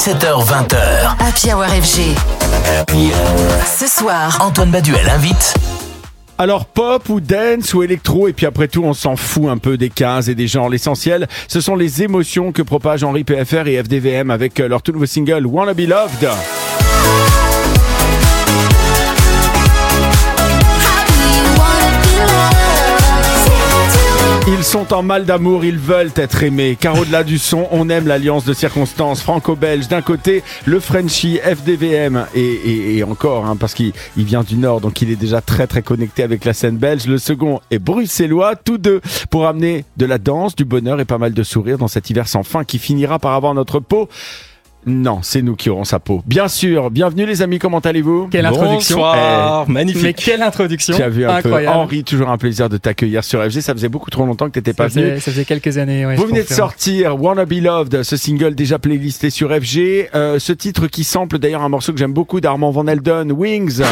17h20h. Happy Hour FG. Ce soir, Antoine Baduel invite Alors pop ou dance ou électro et puis après tout on s'en fout un peu des cases et des genres. L'essentiel ce sont les émotions que propagent Henri PFR et FDVM avec leur tout nouveau single Wanna Be Loved. Sont en mal d'amour, ils veulent être aimés. Car au-delà du son, on aime l'alliance de circonstances franco-belge. D'un côté, le Frenchie FDVM et, encore, hein, parce qu'il il vient du Nord, donc il est déjà très très connecté avec la scène belge. Le second est bruxellois, tous deux pour amener de la danse, du bonheur et pas mal de sourires dans cet hiver sans fin qui finira par avoir notre peau. Non, c'est nous qui aurons sa peau. Bien sûr, bienvenue les amis, comment allez-vous Quelle introduction Bonsoir, magnifique. Mais quelle introduction Tu as vu un Incroyable. peu Henri, toujours un plaisir de t'accueillir sur FG. Ça faisait beaucoup trop longtemps que t'étais pas venu. ça faisait quelques années. ouais, Vous venez de sortir Wanna Be Loved, ce single déjà playlisté sur FG. Euh, ce titre qui sample d'ailleurs un morceau que j'aime beaucoup d'Armand Van Helden, Wings.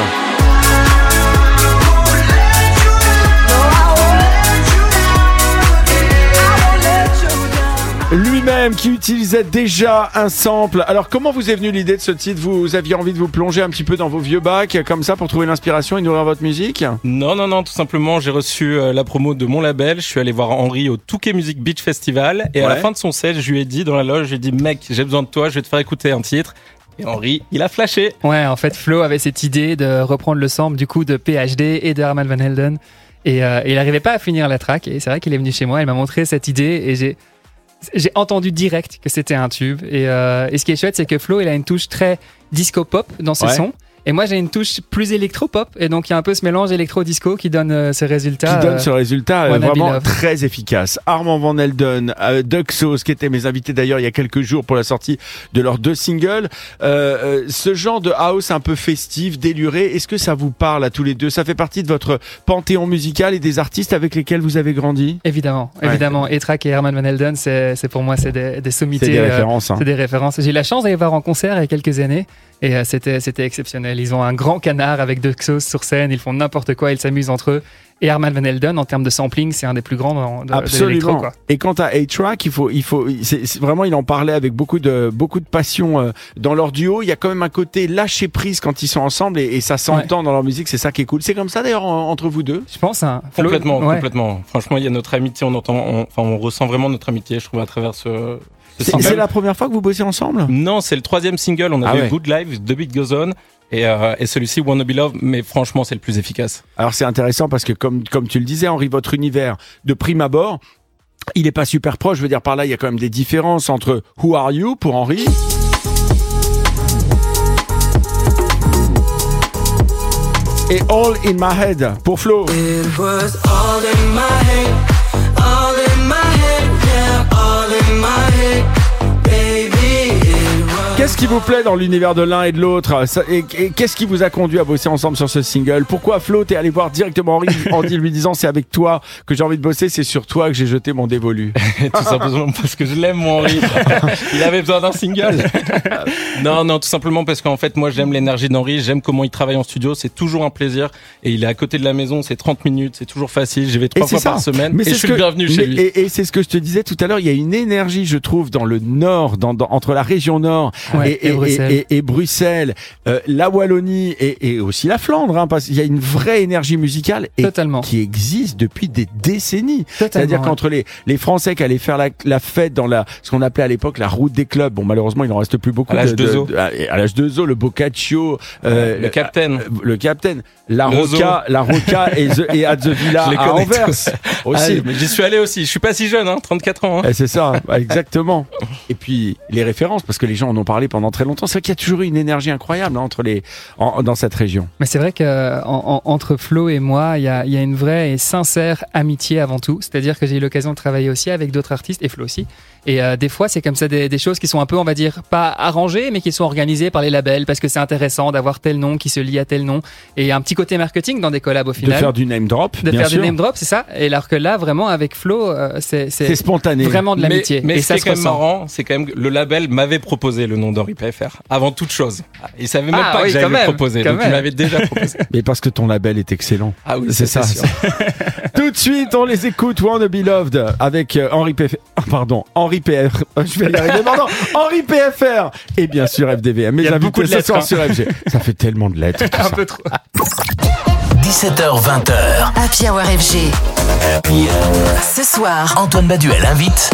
Lui-même qui utilisait déjà un sample. Alors comment vous est venue l'idée de ce titre? Vous aviez envie de vous plonger un petit peu dans vos vieux bacs comme ça pour trouver l'inspiration et nourrir votre musique? Non, non, non, tout simplement, j'ai reçu euh, la promo de mon label. Je suis allé voir Henri au Touquet Music Beach Festival. Et à la fin de son set, je lui ai dit dans la loge, j'ai dit, mec, j'ai besoin de toi, je vais te faire écouter un titre. Et Henri, il a flashé. Ouais, en fait, Flo avait cette idée de reprendre le sample du coup de PhD et de Armand Van Helden. Et, euh, et il n'arrivait pas à finir la track. Et c'est vrai qu'il est venu chez moi, il m'a montré cette idée et j'ai. J'ai entendu direct que c'était un tube. Et, euh, et ce qui est chouette, c'est que Flo, il a une touche très disco-pop dans ses Ouais. sons. Et moi, j'ai une touche plus électro-pop. Et donc, il y a un peu ce mélange électro-disco qui donne euh, ce résultat. qui donne euh, ce résultat euh, vraiment très efficace. Armand Van Helden, euh, Duxos, qui étaient mes invités d'ailleurs il y a quelques jours pour la sortie de leurs deux singles. Euh, euh, ce genre de house un peu festif, déluré, est-ce que ça vous parle à tous les deux? Ça fait partie de votre panthéon musical et des artistes avec lesquels vous avez grandi? Évidemment, Ouais. évidemment. Etrak et Herman Van Helden, c'est pour moi, c'est des, des sommités. C'est des euh, références. hein. C'est des références. J'ai eu la chance d'aller voir en concert il y a quelques années et euh, c'était c'était exceptionnel. Ils ont un grand canard avec deux Xos sur scène, ils font n'importe quoi, ils s'amusent entre eux. Et Herman Van Helden, en termes de sampling, c'est un des plus grands dans- de, Absolument. quoi. Et quant à A-Track, il faut, il faut, c'est c'est vraiment, il en parlait avec beaucoup de, beaucoup de passion euh, dans leur duo. Il y a quand même un côté lâcher prise quand ils sont ensemble et, et ça s'entend dans leur musique. C'est ça qui est cool. C'est comme ça d'ailleurs en- entre vous deux? Je pense. Hein, Flo- Complètement, ouais. complètement. Franchement, il y a notre amitié, on entend, on- enfin, on ressent vraiment notre amitié, je trouve, à travers ce C'est la première fois que vous bossez ensemble? Non, c'est le troisième single. On Ah avait ouais. Good Life, The Beat Goes On. Et, euh, et celui-ci, Wanna Be Love. Mais franchement, c'est le plus efficace. Alors c'est intéressant parce que comme comme tu le disais Henri, votre univers de prime abord, il est pas super proche. Je veux dire par là, il y a quand même des différences entre Who Are You pour Henri. Et All in My Head pour Flo. It was all in my head, Qu'est-ce qui vous plaît dans l'univers de l'un et de l'autre Ça- Et, et qu'est-ce qui vous a conduit à bosser ensemble sur ce single Pourquoi Flo t'es allé voir directement Henri en lui disant c'est avec toi que j'ai envie de bosser, c'est sur toi que j'ai jeté mon dévolu. Tout simplement parce que je l'aime, mon Henri. il avait besoin d'un single. non, non, tout simplement parce qu'en fait, moi, j'aime l'énergie d'Henri, j'aime comment il travaille en studio, c'est toujours un plaisir. Et il est à côté de la maison, c'est 30 minutes, c'est toujours facile. J'y vais trois fois ça. par semaine. Mais et c'est je suis que- le bienvenu mais- chez lui. Et, et c'est ce que je te disais tout à l'heure. Il y a une énergie, je trouve, dans le nord, dans, dans- entre la région nord Ouais, et, et Bruxelles. et- et Bruxelles, euh, la Wallonie et, et aussi la Flandre, hein, parce qu'il y a une vraie énergie musicale et Totalement. qui existe depuis des décennies. Totalement, C'est-à-dire ouais. qu'entre les, les Français qui allaient faire la, la fête dans la, ce qu'on appelait à l'époque la route des clubs, bon malheureusement il n'en reste plus beaucoup. À l'âge de, de Zo. à à l'âge de Zo, le Boccaccio, euh, le Captain. euh, le Captain, la Le Roca, la Roca et, The- et à The Villa Je les à Anvers tous. aussi. Ah, j'y suis allé aussi. Je suis pas si jeune, hein, 34 ans. hein. Eh, c'est ça, ouais, exactement. Et puis les références, parce que les gens en ont parlé pendant très longtemps, c'est vrai qu'il y a toujours eu une énergie incroyable hein, entre les, en- dans cette région. Mais c'est vrai que en- en- entre Flo et moi, il y a, il y a une vraie et sincère amitié avant tout. C'est-à-dire que j'ai eu l'occasion de travailler aussi avec d'autres artistes et Flo aussi. Et euh, des fois, c'est comme ça des, des choses qui sont un peu, on va dire, pas arrangées, mais qui sont organisées par les labels parce que c'est intéressant d'avoir tel nom qui se lie à tel nom. Et un petit côté marketing dans des collabs au De final. faire du name drop, de bien faire sûr. des name drops, c'est ça. Et alors que là, vraiment, avec Flo, euh, c'est C'est c'est spontané. vraiment de l'amitié. Mais, mais et ce ça qui est se quand même marrant, c'est quand même que le label m'avait proposé le nom d'Henri PFR avant toute chose. Il savait même Ah pas oui, que j'allais quand le même, proposer, quand donc il m'avait déjà proposé. Mais parce que ton label est excellent. Ah oui, C'est ça. Tout de suite, on les écoute. Wanna Be Loved avec euh, Henri PF... ah, Pardon, Henri PF. Je vais y arriver. Pardon, Henri PFR. Et bien sûr FDVM. Mes Il y a invités beaucoup de ce lettres, soir hein. sur FG. Ça fait tellement de lettres. Un ça. peu trop. 17h, 20h. Happy Hour FG. Ce soir, Antoine Baduel invite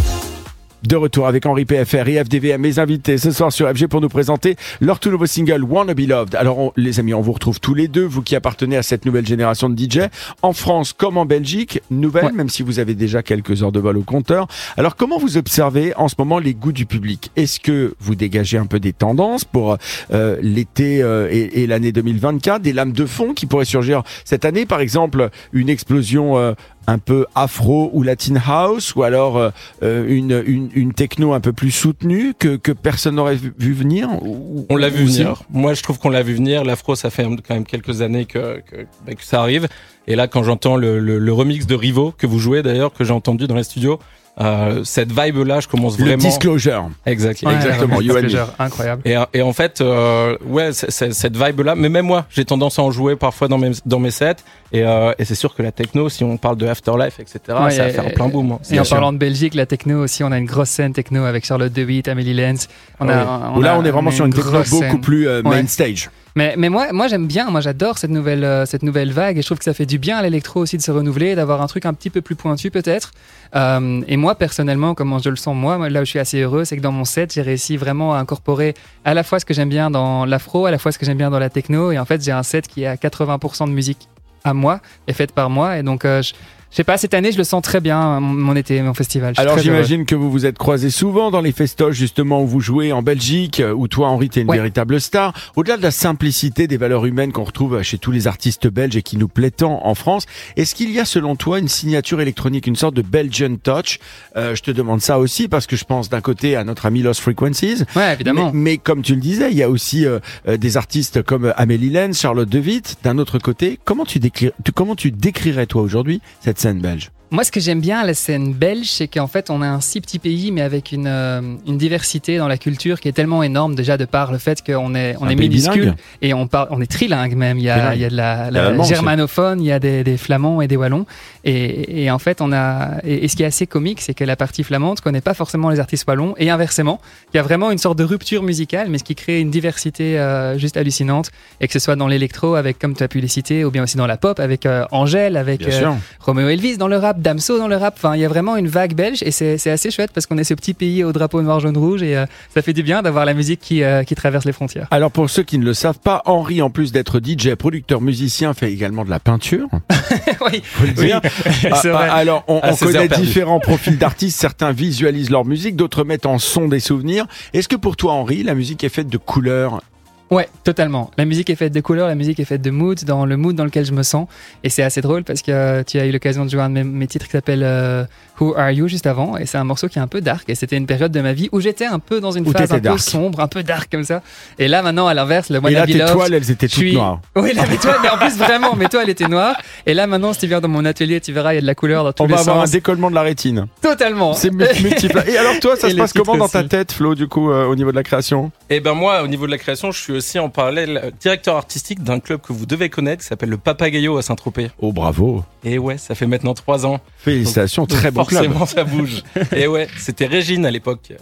De retour avec Henri PFR et FDVM, mes invités ce soir sur FG pour nous présenter leur tout nouveau single Wanna Be Loved. Alors on- les amis, on vous retrouve tous les deux, vous qui appartenez à cette nouvelle génération de DJ, en France comme en Belgique, nouvelle, Ouais. même si vous avez déjà quelques heures de vol au compteur. Alors comment vous observez en ce moment les goûts du public? Est-ce que vous dégagez un peu des tendances pour euh, l'été euh, et, et l'année 2024, des lames de fond qui pourraient surgir cette année, par exemple une explosion euh, un peu afro ou latin house, ou alors euh, euh, une, une, une techno un peu plus soutenue que, que personne n'aurait vu, vu venir ou- On l'a vu si venir. Moi, je trouve qu'on l'a vu venir. L'afro, ça fait quand même quelques années que, que, bah, que ça arrive. Et là, quand j'entends le, le, le remix de Rivo, que vous jouez d'ailleurs, que j'ai entendu dans les studios, euh, cette vibe-là, je commence Le vraiment... disclosure. Exact. Ouais, Exactement, you me. Disclosure, Incroyable. Et, et en fait, euh, ouais, cette vibe-là, mais même moi, j'ai tendance à en jouer parfois dans mes, dans mes sets. Et, euh, et c'est sûr que la techno, si on parle de Afterlife, etc., Ouais, ça va et- faire plein boom. hein. Et en sûr. parlant de Belgique, la techno aussi, on a une grosse scène techno avec Charlotte DeWitt, Amélie Lenz. On Ah a, là, a on est vraiment sur une techno beaucoup scène. plus euh, main Ouais. stage. Mais, mais moi, moi j'aime bien, moi j'adore cette nouvelle, euh, cette nouvelle vague et je trouve que ça fait du bien à l'électro aussi de se renouveler, d'avoir un truc un petit peu plus pointu peut-être. Euh, et moi personnellement, comment je le sens moi, là où je suis assez heureux, c'est que dans mon set, j'ai réussi vraiment à incorporer à la fois ce que j'aime bien dans l'afro, à la fois ce que j'aime bien dans la techno. Et en fait, j'ai un set qui est à 80% de musique à moi et faite par moi. Et donc, euh, je, je sais pas, cette année, je le sens très bien, mon, mon été, mon festival. Alors j'imagine que vous vous êtes croisés souvent dans les festoches justement où vous jouez en Belgique, euh, où toi Henri t'es une Ouais. véritable star. Au-delà de la simplicité des valeurs humaines qu'on retrouve chez tous les artistes belges et qui nous plaît tant en France, est-ce qu'il y a selon toi une signature électronique, une sorte de Belgian touch? Euh, Je te demande ça aussi parce que je pense d'un côté à notre ami Lost Frequencies, Ouais, évidemment. mais, mais comme tu le disais, il y a aussi euh, euh, des artistes comme Amélie Lenz, Charlotte DeWitt. D'un autre côté, comment tu, tu- comment tu décrirais toi aujourd'hui cette scène belge Moi, ce que j'aime bien à la scène belge, c'est qu'en fait, on a un si petit pays, mais avec une, euh, une diversité dans la culture qui est tellement énorme, déjà de par le fait qu'on est, on est minuscule bilingue. et on, parle, on est trilingue même. Il y a, il y a de la, Il y a germanophone, il y a des, des flamands et des wallons. Et, et en fait, on a. Et, et ce qui est assez comique, c'est que la partie flamande connaît pas forcément les artistes wallons et inversement. Il y a vraiment une sorte de rupture musicale, mais ce qui crée une diversité euh, juste hallucinante. Et que ce soit dans l'électro, avec, comme tu as pu les citer, ou bien aussi dans la pop, avec euh, Angèle, avec. Euh, sûr. Romeo Elvis dans le rap, Damso dans le rap. Enfin, il y a vraiment une vague belge et c'est assez chouette parce qu'on est ce petit pays au drapeau noir, jaune, rouge et euh, ça fait du bien d'avoir la musique qui, euh, qui traverse les frontières. Alors pour ceux qui ne le savent pas, Henri, en plus d'être DJ, producteur, musicien, fait également de la peinture. oui, dire. c'est Ah, vrai. ah, alors on, Ah, on connaît différents profils d'artistes. Certains visualisent leur musique, d'autres mettent en son des souvenirs. Est-ce que pour toi, Henri, la musique est faite de couleurs? Ouais, totalement. La musique est faite de couleurs, la musique est faite de mood, dans le mood dans lequel je me sens. Et c'est assez drôle parce que euh, tu as eu l'occasion de jouer un de mes, mes titres qui s'appelle euh, Who Are You juste avant. Et c'est un morceau qui est un peu dark. Et c'était une période de ma vie où j'étais un peu dans une Où phase un peu sombre, un peu dark comme ça. Et là maintenant, à l'inverse, le Et Wanna là, tes toiles, elles étaient toutes suis- noires. Oui, là, mais toi, mais en plus vraiment, mais toi, elle était noire. Et là, maintenant, si tu viens dans mon atelier, tu verras, il y a de la couleur dans tous On les va avoir un sens. décollement de la rétine. Totalement. C'est mu- multiple. Et alors toi, ça Et se passe comment dans ta tête, Flo, du coup, euh, au niveau de la création? Et ben moi, au niveau de la création, je suis aussi en parallèle directeur artistique d'un club que vous devez connaître, qui s'appelle le Papagayo à Saint-Tropez. Oh, bravo. Et ouais, ça fait maintenant trois ans. Félicitations, Donc, très bon club. Forcément, ça bouge. Et ouais, c'était Régine à l'époque.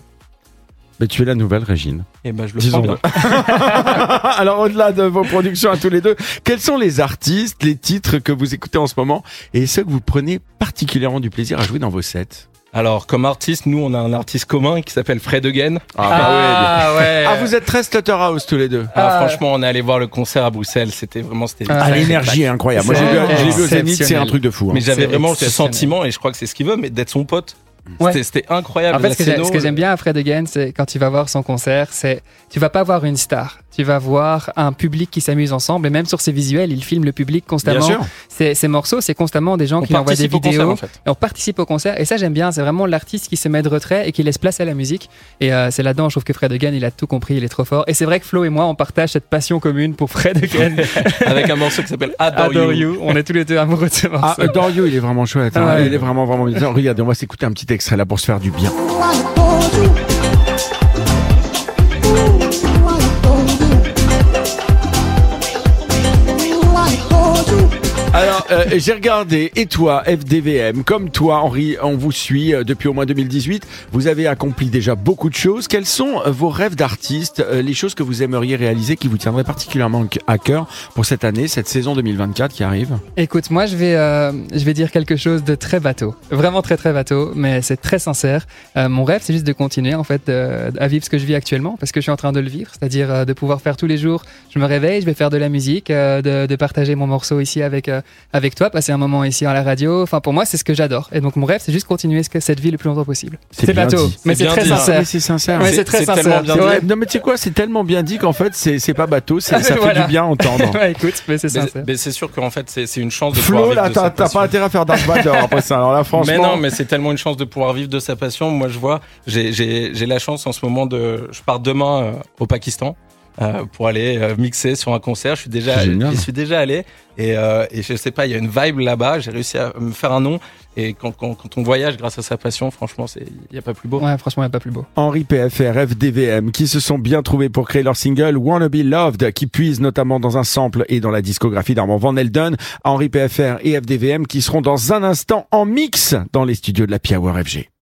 Mais tu es la nouvelle Régine. Et ben je le prends bien. Alors au-delà de vos productions à tous les deux, quels sont les artistes, les titres que vous écoutez en ce moment et ceux que vous prenez particulièrement du plaisir à jouer dans vos sets? Alors, comme artiste, nous, on a un artiste commun qui s'appelle Fred Again. Ah ouais. Ah, vous êtes très Slaughterhouse tous les deux. Ah, Ah. franchement, on est allé voir le concert à Bruxelles. C'était vraiment, c'était. Ah, Ah, l'énergie est incroyable. Moi, j'ai vu, vu au Zénith, c'est un truc de fou. hein. Mais j'avais vraiment ce sentiment, et je crois que c'est ce qu'il veut, mais d'être son pote. Ouais. C'était- incroyable. En fait, ce que, que j'aime bien à Fred Again, c'est quand tu vas voir son concert, c'est tu vas pas voir une star, tu vas voir un public qui s'amuse ensemble et même sur ses visuels, il filme le public Bien constamment. sûr. Ces, ces morceaux, c'est constamment des gens on qui envoient des au concert, vidéos en fait. et on participe au concert et ça j'aime bien. C'est vraiment l'artiste qui se met de retrait et qui laisse place à la musique. Et euh, c'est là-dedans, je trouve que Fred Again, il a tout compris, il est trop fort. Et c'est vrai que Flo et moi, on partage cette passion commune pour Fred Again. Avec un morceau qui s'appelle Adore, Adore you. you. On est tous les deux amoureux de ce Ah, morceau. euh, Dario, il est vraiment chouette. hein. Ah ouais. Il est vraiment, vraiment bien. Regardez, on va s'écouter un petit extrait là pour se faire du bien. Euh, j'ai regardé, et toi, FDVM, comme toi, Henri, on vous suit euh, depuis au moins 2018. Vous avez accompli déjà beaucoup de choses. Quels sont euh, vos rêves d'artiste, les choses que vous aimeriez réaliser, qui vous tiendraient particulièrement à cœur pour cette année, cette saison 2024 qui arrive? Écoute, moi je vais, je vais dire quelque chose de très bateau, vraiment très très bateau, mais c'est très sincère. Mon rêve, c'est juste de continuer en fait à vivre ce que je vis actuellement, parce que je suis en train de le vivre, c'est-à-dire de pouvoir faire tous les jours. Je me réveille, je vais faire de la musique, de, partager mon morceau ici avec avec toi, passer un moment ici à la radio. Enfin, pour moi, c'est ce que j'adore. Et donc mon rêve, c'est juste continuer cette vie le plus longtemps possible. C'est bateau, mais C'est très dit, sincère. Mais c'est sincère. Ouais, C'est- très sincère. tellement bien Ouais. Non mais tu sais quoi, c'est tellement bien dit qu'en fait c'est pas bateau, c'est- ça fait du bien à entendre. Ouais, écoute, mais c'est Mais, sincère. mais c'est sûr qu'en fait, c'est une chance de pouvoir Flo, vivre là, t'as pas intérêt à faire Darth Vader après ça. Alors là, franchement. Mais non, mais c'est tellement une chance de pouvoir vivre de sa passion. Moi, je vois, j'ai la chance en ce moment de. Je pars demain euh, au Pakistan. Euh, pour aller euh, mixer sur un concert, je suis déjà, j'y suis déjà allé et, euh, et je sais pas, il y a une vibe là-bas. J'ai réussi à me faire un nom et quand, quand, quand on voyage grâce à sa passion, franchement, c'est il y a pas plus beau. Ouais, franchement, il n'y a pas plus beau. Henri PFR, FDVM, qui se sont bien trouvés pour créer leur single Wanna Be Loved, qui puise notamment dans un sample et dans la discographie d'Armand Van Elden. Henri PFR et FDVM qui seront dans un instant en mix dans les studios de la Power FG.